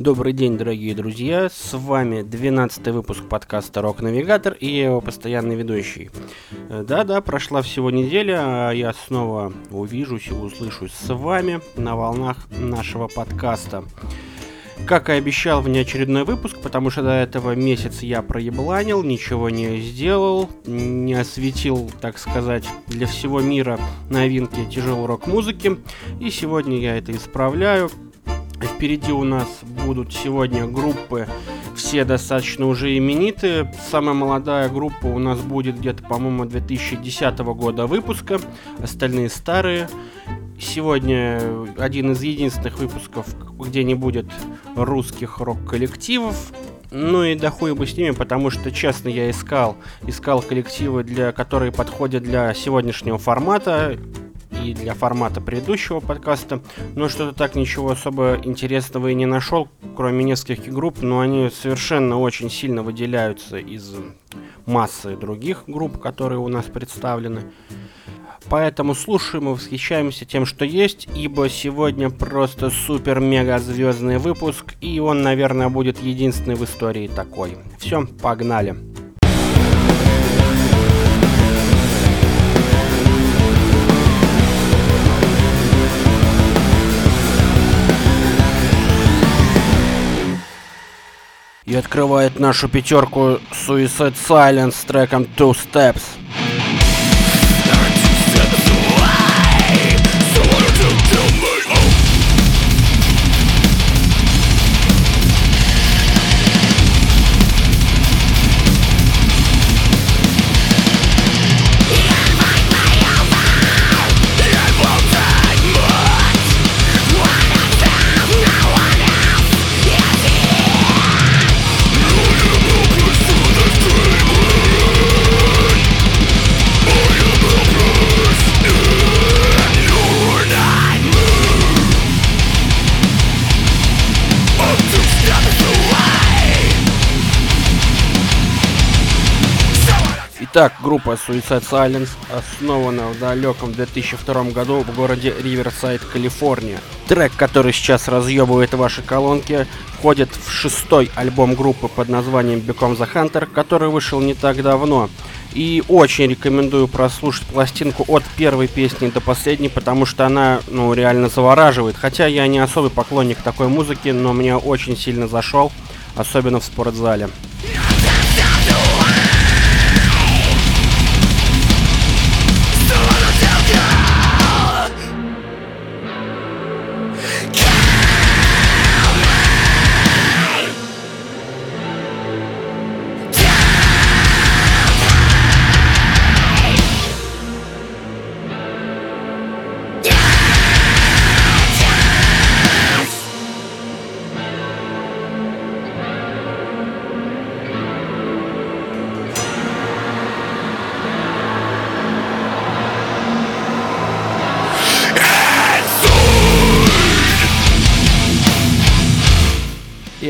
Добрый день, дорогие друзья, с вами 12 выпуск подкаста «Рок Навигатор» и я его постоянный ведущий. Э, да-да, прошла всего неделя, а я снова увижусь и услышусь с вами на волнах нашего подкаста. Как и обещал, внеочередной выпуск, потому что до этого месяца я проебланил, ничего не сделал, не осветил, так сказать, для всего мира новинки тяжелой рок-музыки. И сегодня я это исправляю, Впереди у нас будут сегодня группы, все достаточно уже именитые. Самая молодая группа у нас будет где-то, по-моему, 2010 года выпуска, остальные старые. Сегодня один из единственных выпусков, где не будет русских рок-коллективов. Ну и да хуй бы с ними, потому что, честно, я искал, искал коллективы, для, которые подходят для сегодняшнего формата и для формата предыдущего подкаста, но что-то так ничего особо интересного и не нашел, кроме нескольких групп, но они совершенно очень сильно выделяются из массы других групп, которые у нас представлены. Поэтому слушаем и восхищаемся тем, что есть, ибо сегодня просто супер-мега звездный выпуск, и он, наверное, будет единственный в истории такой. Все, погнали! И открывает нашу пятерку Suicide Silence с треком Two Steps. Итак, группа Suicide Silence основана в далеком 2002 году в городе Риверсайд, Калифорния. Трек, который сейчас разъебывает ваши колонки, входит в шестой альбом группы под названием Become the Hunter, который вышел не так давно. И очень рекомендую прослушать пластинку от первой песни до последней, потому что она, ну, реально завораживает. Хотя я не особый поклонник такой музыки, но мне очень сильно зашел, особенно в спортзале.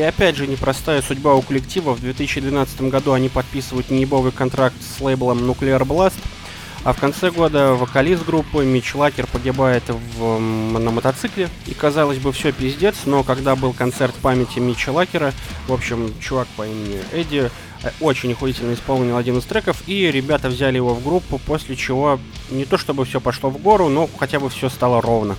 Опять же, непростая судьба у коллектива. В 2012 году они подписывают неебовый контракт с лейблом Nuclear Blast, а в конце года вокалист группы Мич Лакер погибает в, на мотоцикле. И казалось бы, все пиздец, но когда был концерт памяти Мича Лакера, в общем, чувак по имени Эдди э, очень охуительно исполнил один из треков, и ребята взяли его в группу, после чего не то чтобы все пошло в гору, но хотя бы все стало ровно.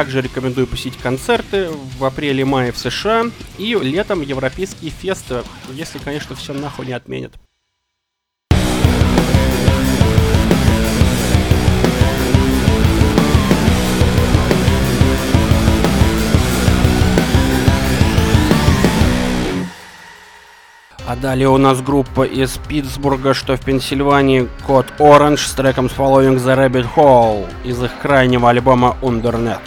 Также рекомендую посетить концерты в апреле-мае в США и летом европейские фесты, если, конечно, все нахуй не отменят. далее у нас группа из Питтсбурга, что в Пенсильвании, Код Orange с треком Following the Rabbit Hole из их крайнего альбома Undernet.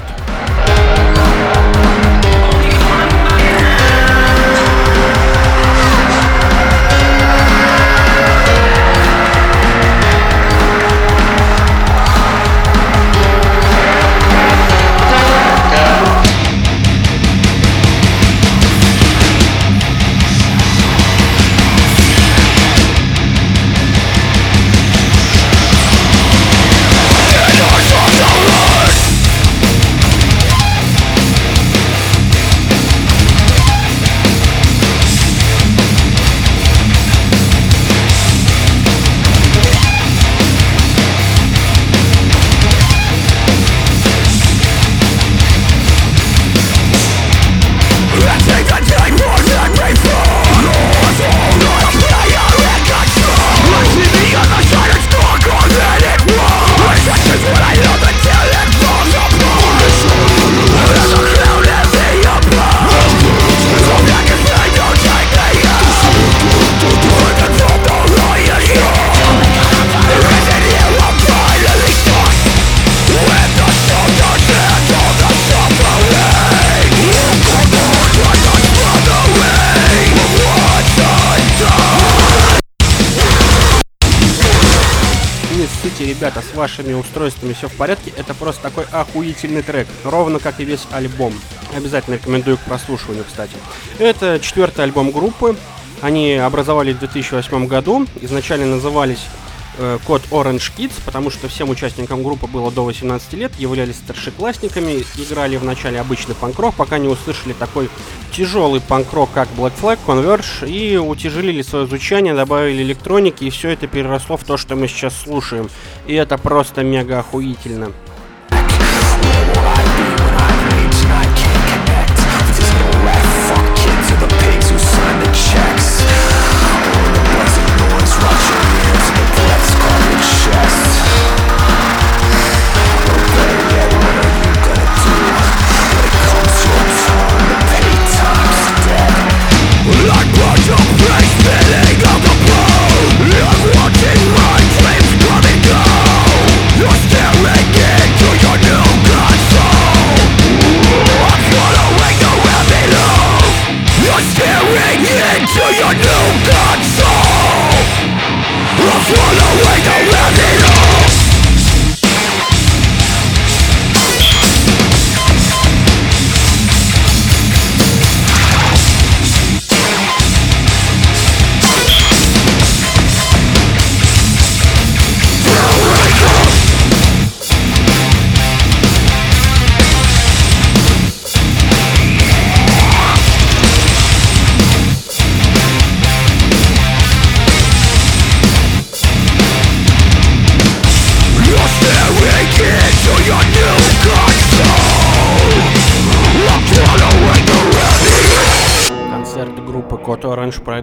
Ребята, с вашими устройствами все в порядке, это просто такой охуительный трек, ровно как и весь альбом. Обязательно рекомендую к прослушиванию, кстати. Это четвертый альбом группы. Они образовались в 2008 году. Изначально назывались э, код Orange Kids, потому что всем участникам группы было до 18 лет, являлись старшеклассниками, играли в начале обычный панк-рок, пока не услышали такой тяжелый панк-рок, как Black Flag, Converge, и утяжелили свое звучание, добавили электроники, и все это переросло в то, что мы сейчас слушаем. И это просто мега охуительно.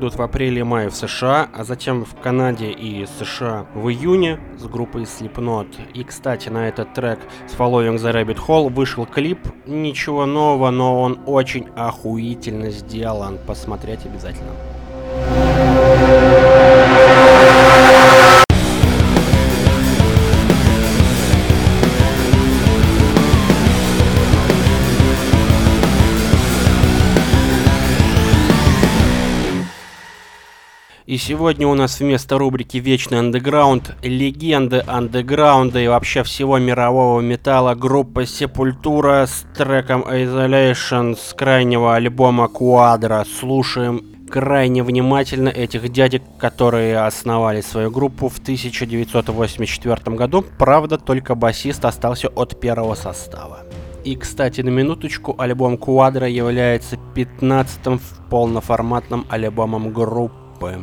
Пройдут в апреле-мае в США, а затем в Канаде и США в июне с группой Slipknot. И, кстати, на этот трек с Following the Rabbit Hole вышел клип. Ничего нового, но он очень охуительно сделан. Посмотреть обязательно. И сегодня у нас вместо рубрики «Вечный андеграунд» легенды андеграунда и вообще всего мирового металла группа Сепультура с треком Isolation с крайнего альбома Quadra. Слушаем крайне внимательно этих дядек, которые основали свою группу в 1984 году. Правда, только басист остался от первого состава. И, кстати, на минуточку, альбом Quadra является 15-м полноформатным альбомом группы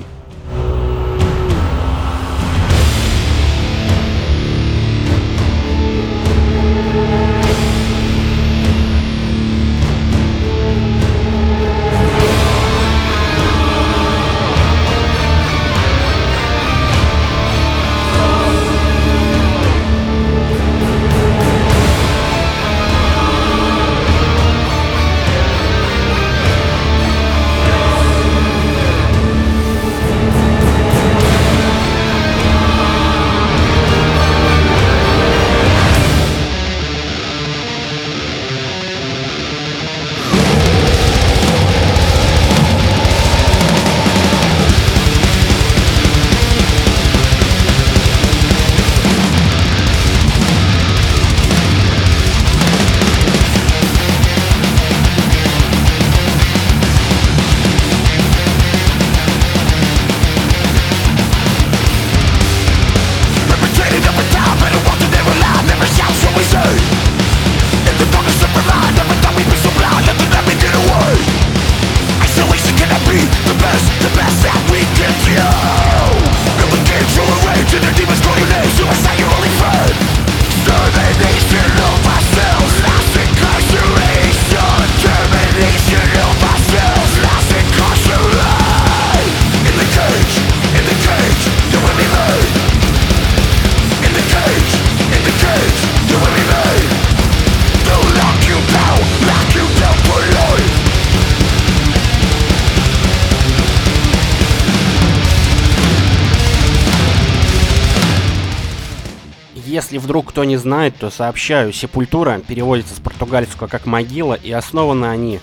Если вдруг кто не знает, то сообщаю, Сепультура переводится с португальского как могила, и основаны они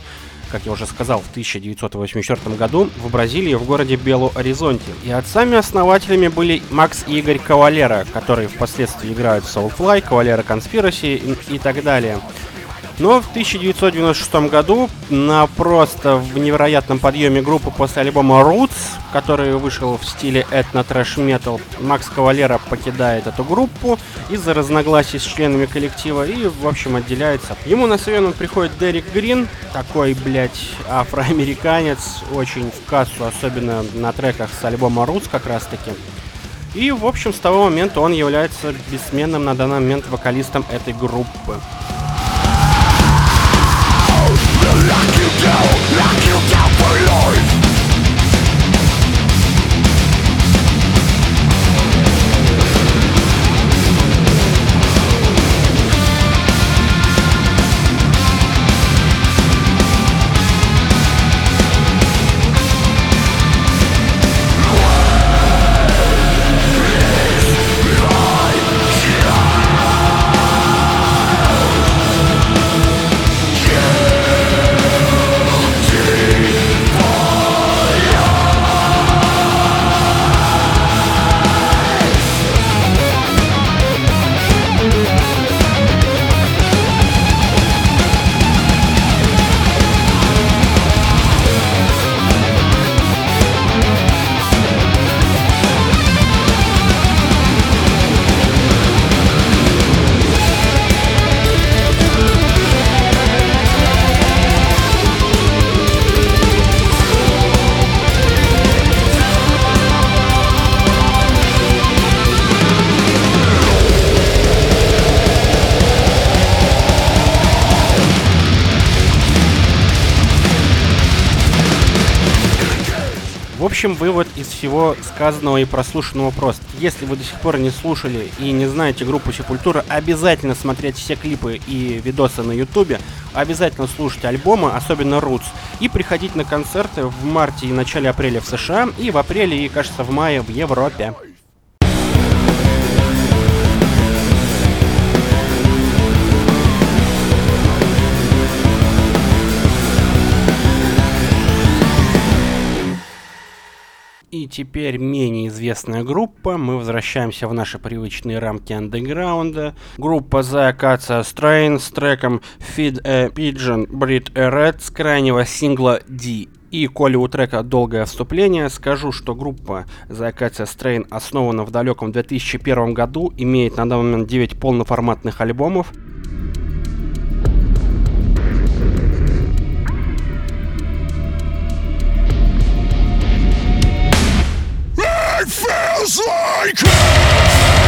как я уже сказал, в 1984 году в Бразилии в городе Белу-Оризонте. И отцами-основателями были Макс и Игорь Кавалера, которые впоследствии играют в Soulfly, Кавалера Conspiracy и, и так далее. Но в 1996 году на просто в невероятном подъеме группы после альбома Roots, который вышел в стиле этно-трэш-метал, Макс Кавалера покидает эту группу из-за разногласий с членами коллектива и, в общем, отделяется. Ему на смену приходит Дерек Грин, такой, блядь, афроамериканец, очень в кассу, особенно на треках с альбома Roots как раз-таки. И, в общем, с того момента он является бессменным на данный момент вокалистом этой группы. Общем, вывод из всего сказанного и прослушанного прост. Если вы до сих пор не слушали и не знаете группу Сепультура, обязательно смотреть все клипы и видосы на ютубе, обязательно слушать альбомы, особенно Roots, и приходить на концерты в марте и начале апреля в США, и в апреле и, кажется, в мае в Европе. И теперь менее известная группа. Мы возвращаемся в наши привычные рамки андеграунда. Группа The Acacia Strain с треком Feed a Pigeon, Breed a Red с крайнего сингла D. И коли у трека долгое вступление, скажу, что группа The Acacia Strain основана в далеком 2001 году, имеет на данный момент 9 полноформатных альбомов, just like it.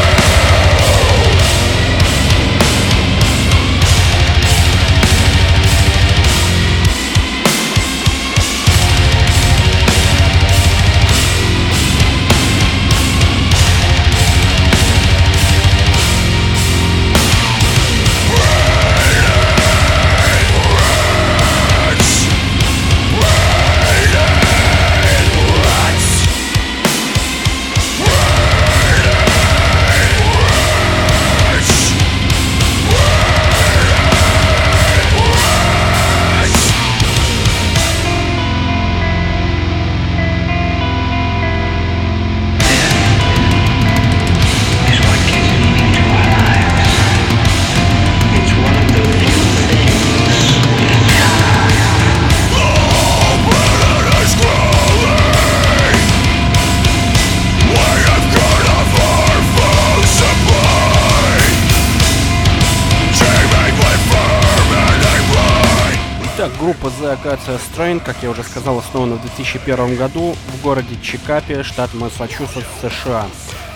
Strain, как я уже сказал, основана в 2001 году в городе Чикапи, штат Массачусетс, США.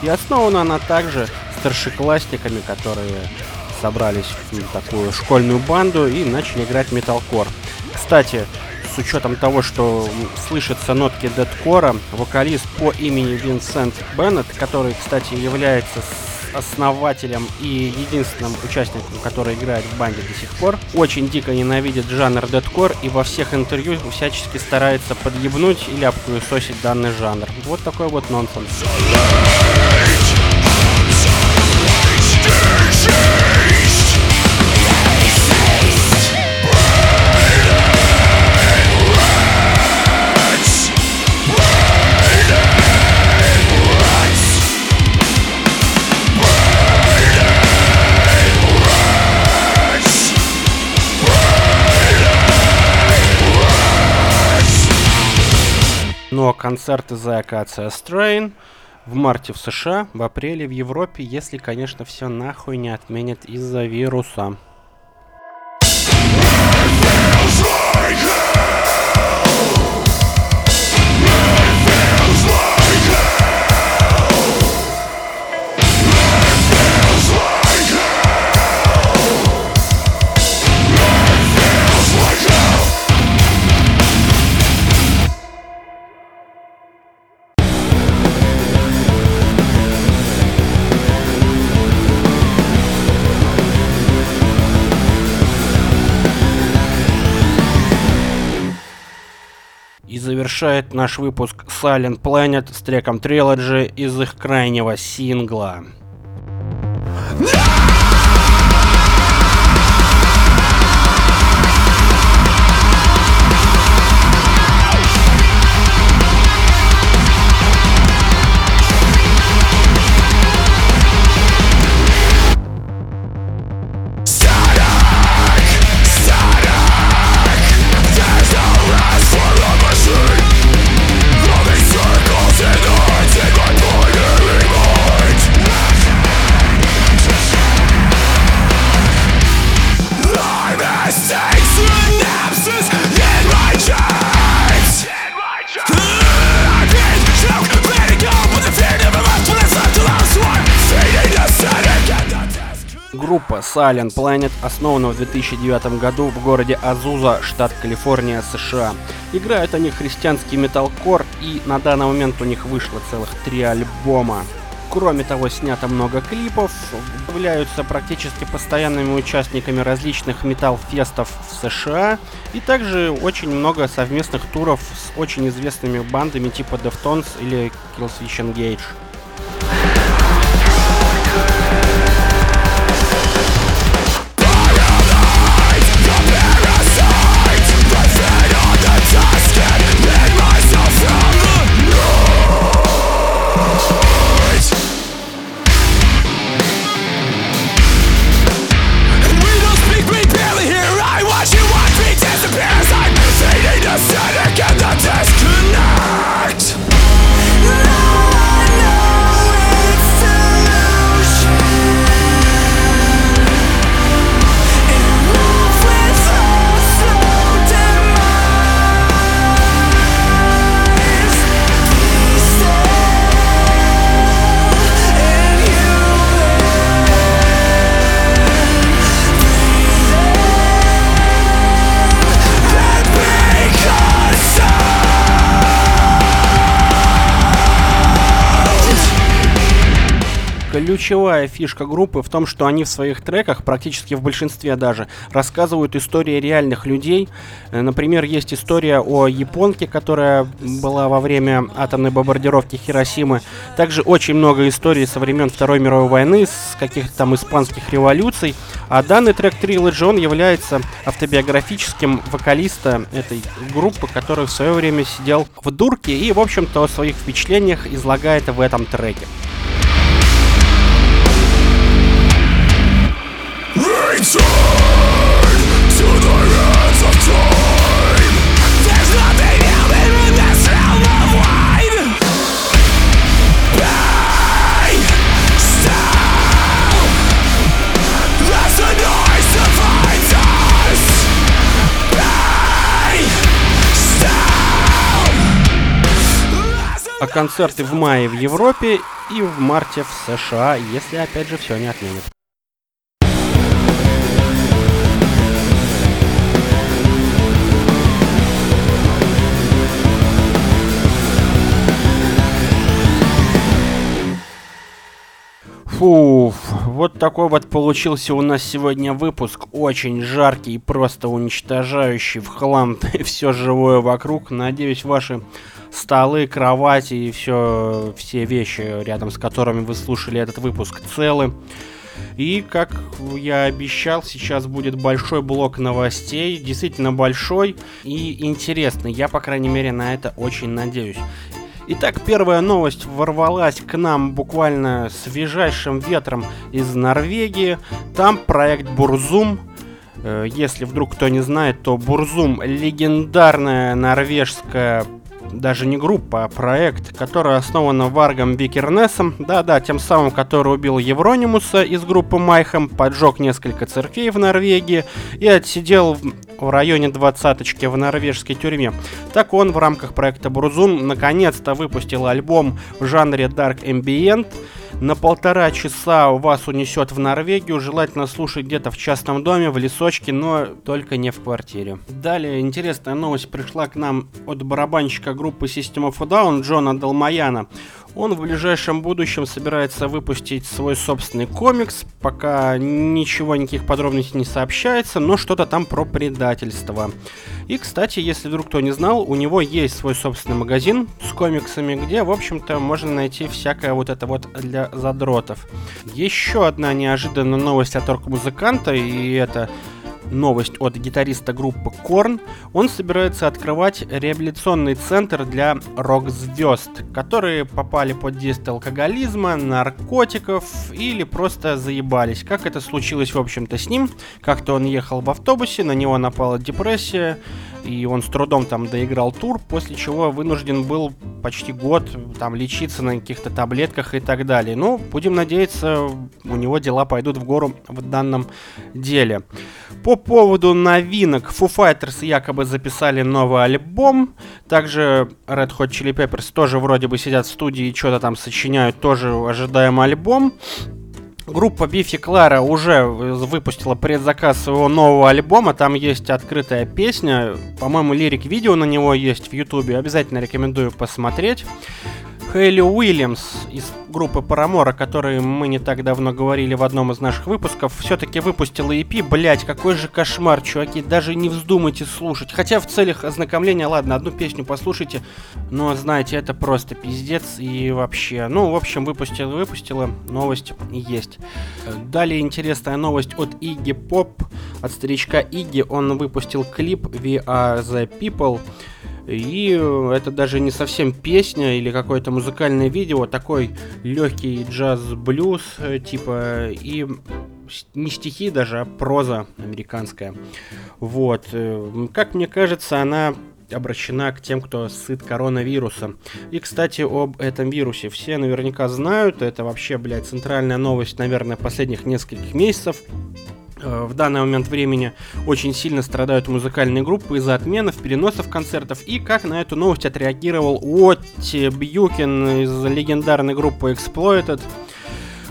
И основана она также старшеклассниками, которые собрались в такую школьную банду и начали играть металкор. Кстати, с учетом того, что слышатся нотки дедкора, вокалист по имени Винсент Беннет, который, кстати, является основателем и единственным участником, который играет в банде до сих пор, очень дико ненавидит жанр дедкор и во всех интервью всячески старается подъебнуть или обкуесосить данный жанр. Вот такой вот нонсенс. Концерты The Acacia Strain в марте в США, в апреле в Европе, если, конечно, все нахуй не отменят из-за вируса. Завершает наш выпуск Silent Planet с треком Trilogy из их крайнего сингла. No! Группа Silent Planet основана в 2009 году в городе Азуза, штат Калифорния, США. Играют они христианский металкор, и на данный момент у них вышло целых три альбома. Кроме того, снято много клипов, являются практически постоянными участниками различных метал-фестов в США, и также очень много совместных туров с очень известными бандами типа Deftones или Killswitch Engage. Ключевая фишка группы в том, что они в своих треках, практически в большинстве даже, рассказывают истории реальных людей. Э, например, есть история о японке, которая была во время атомной бомбардировки Хиросимы. Также очень много историй со времен Второй мировой войны, с каких-то там испанских революций. А данный трек Trilogy, он является автобиографическим вокалиста этой группы, который в свое время сидел в дурке и, в общем-то, о своих впечатлениях излагает в этом треке. А концерты в мае в Европе и в марте в США, если опять же все не отменят. Фуф, вот такой вот получился у нас сегодня выпуск. Очень жаркий и просто уничтожающий в хлам все живое вокруг. Надеюсь, ваши столы, кровати и все, все вещи, рядом с которыми вы слушали этот выпуск, целы. И, как я обещал, сейчас будет большой блок новостей, действительно большой и интересный. Я, по крайней мере, на это очень надеюсь. Итак, первая новость ворвалась к нам буквально свежайшим ветром из Норвегии. Там проект Бурзум. Э, если вдруг кто не знает, то Бурзум легендарная норвежская даже не группа, а проект, который основан Варгом Викернесом, да-да, тем самым, который убил Евронимуса из группы Майхем, поджег несколько церквей в Норвегии и отсидел в районе двадцаточки в норвежской тюрьме. Так он в рамках проекта Брузун наконец-то выпустил альбом в жанре Dark Ambient, на полтора часа вас унесет в Норвегию, желательно слушать где-то в частном доме, в лесочке, но только не в квартире. Далее интересная новость пришла к нам от барабанщика группы System of a Down Джона Далмаяна. Он в ближайшем будущем собирается выпустить свой собственный комикс, пока ничего, никаких подробностей не сообщается, но что-то там про предательство. И, кстати, если вдруг кто не знал, у него есть свой собственный магазин с комиксами, где, в общем-то, можно найти всякое вот это вот для задротов. Еще одна неожиданная новость от рок-музыканта, и это новость от гитариста группы Корн. Он собирается открывать реабилитационный центр для рок-звезд, которые попали под действие алкоголизма, наркотиков или просто заебались. Как это случилось, в общем-то, с ним. Как-то он ехал в автобусе, на него напала депрессия, и он с трудом там доиграл тур, после чего вынужден был почти год там лечиться на каких-то таблетках и так далее. Ну, будем надеяться, у него дела пойдут в гору в данном деле. По поводу новинок, Foo Fighters якобы записали новый альбом, также Red Hot Chili Peppers тоже вроде бы сидят в студии и что-то там сочиняют, тоже ожидаем альбом. Группа Бифи Клара уже выпустила предзаказ своего нового альбома. Там есть открытая песня. По-моему, лирик-видео на него есть в Ютубе. Обязательно рекомендую посмотреть. Хейли Уильямс из группы Парамора, о которой мы не так давно говорили в одном из наших выпусков, все-таки выпустила EP. Блять, какой же кошмар, чуваки, даже не вздумайте слушать. Хотя в целях ознакомления, ладно, одну песню послушайте, но знаете, это просто пиздец и вообще. Ну, в общем, выпустила, выпустила, новость есть. Далее интересная новость от Игги Поп, от старичка Игги. Он выпустил клип We Are The People. И э, это даже не совсем песня или какое-то музыкальное видео, такой легкий джаз-блюз, э, типа, и не стихи даже, а проза американская. Вот. Э, как мне кажется, она обращена к тем, кто сыт коронавирусом. И, кстати, об этом вирусе все наверняка знают. Это вообще, блядь, центральная новость, наверное, последних нескольких месяцев. Э, в данный момент времени очень сильно страдают музыкальные группы из-за отменов, переносов концертов. И как на эту новость отреагировал Уотти Бьюкин из легендарной группы Exploited.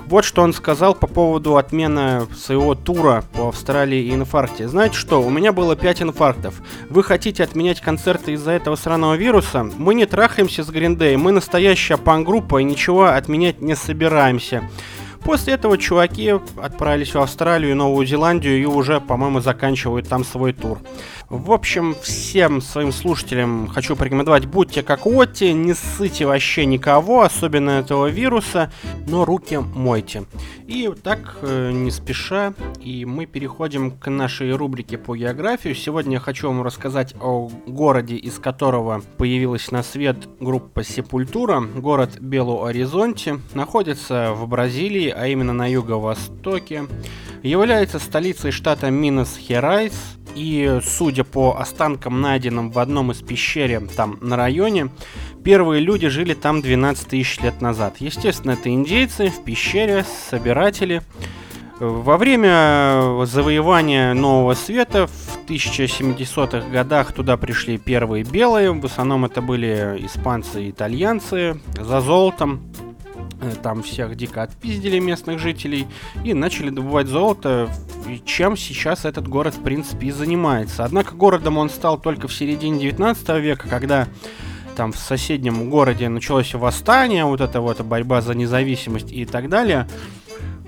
Вот что он сказал по поводу отмены своего тура по Австралии и инфаркте. Знаете что, у меня было 5 инфарктов. Вы хотите отменять концерты из-за этого сраного вируса? Мы не трахаемся с Гриндей, мы настоящая пан-группа и ничего отменять не собираемся. После этого чуваки отправились в Австралию и Новую Зеландию и уже, по-моему, заканчивают там свой тур. В общем, всем своим слушателям хочу порекомендовать, будьте как Отти, не ссыте вообще никого, особенно этого вируса, но руки мойте. И так, э, не спеша, и мы переходим к нашей рубрике по географии. Сегодня я хочу вам рассказать о городе, из которого появилась на свет группа Сепультура. Город Белу-Оризонте находится в Бразилии, а именно на юго-востоке. Является столицей штата Минас-Херайс, и, судя по останкам, найденным в одном из пещере там на районе, первые люди жили там 12 тысяч лет назад. Естественно, это индейцы в пещере, собиратели. Во время завоевания Нового Света в 1700-х годах туда пришли первые белые, в основном это были испанцы и итальянцы, за золотом. Э, там всех дико отпиздили местных жителей и начали добывать золото, чем сейчас этот город, в принципе, и занимается. Однако городом он стал только в середине 19 века, когда там в соседнем городе началось восстание, вот эта вот борьба за независимость и так далее.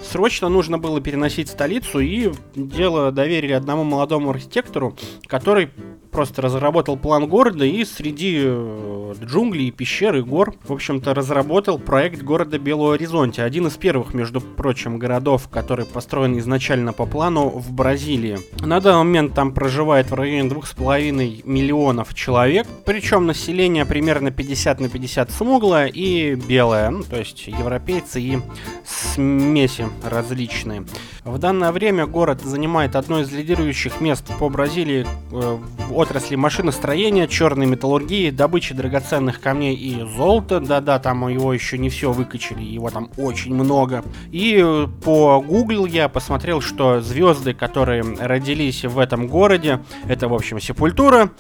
Срочно нужно было переносить столицу, и дело доверили одному молодому архитектору, который просто разработал план города и среди э, джунглей, пещер и гор, в общем-то, разработал проект города Белого Оризонте. Один из первых, между прочим, городов, который построен изначально по плану в Бразилии. На данный момент там проживает в районе 2,5 миллионов человек, причем население примерно 50 на 50 смуглое и белое, ну, то есть европейцы и смеси различные. В данное время город занимает одно из лидирующих мест по Бразилии э, отрасли машиностроения, черной металлургии, добычи драгоценных камней и золота. Да-да, там его еще не все выкачали, его там очень много. И э, по Google я посмотрел, что звезды, которые родились в этом городе, это, в общем, Сепультура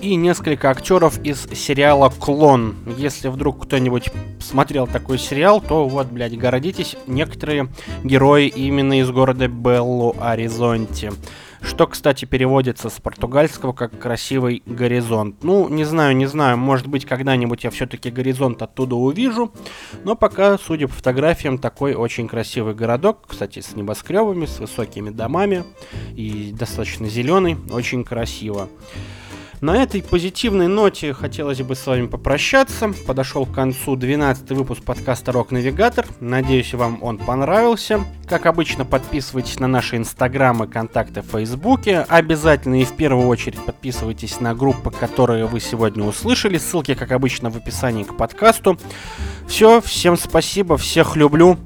и несколько актеров из сериала «Клон». Если вдруг кто-нибудь смотрел такой сериал, то вот, блядь, городитесь, некоторые герои именно из города Беллу Аризонте. Что, кстати, переводится с португальского как «красивый горизонт». Ну, не знаю, не знаю, может быть, когда-нибудь я все-таки горизонт оттуда увижу. Но пока, судя по фотографиям, такой очень красивый городок. Кстати, с небоскребами, с высокими домами и достаточно зеленый. Очень красиво. На этой позитивной ноте хотелось бы с вами попрощаться. Подошел к концу 12 выпуск подкаста Рок Навигатор. Надеюсь, вам он понравился. Как обычно, подписывайтесь на наши инстаграмы, контакты в фейсбуке. Обязательно и в первую очередь подписывайтесь на группы, которые вы сегодня услышали. Ссылки, как обычно, в описании к подкасту. Все, всем спасибо, всех люблю.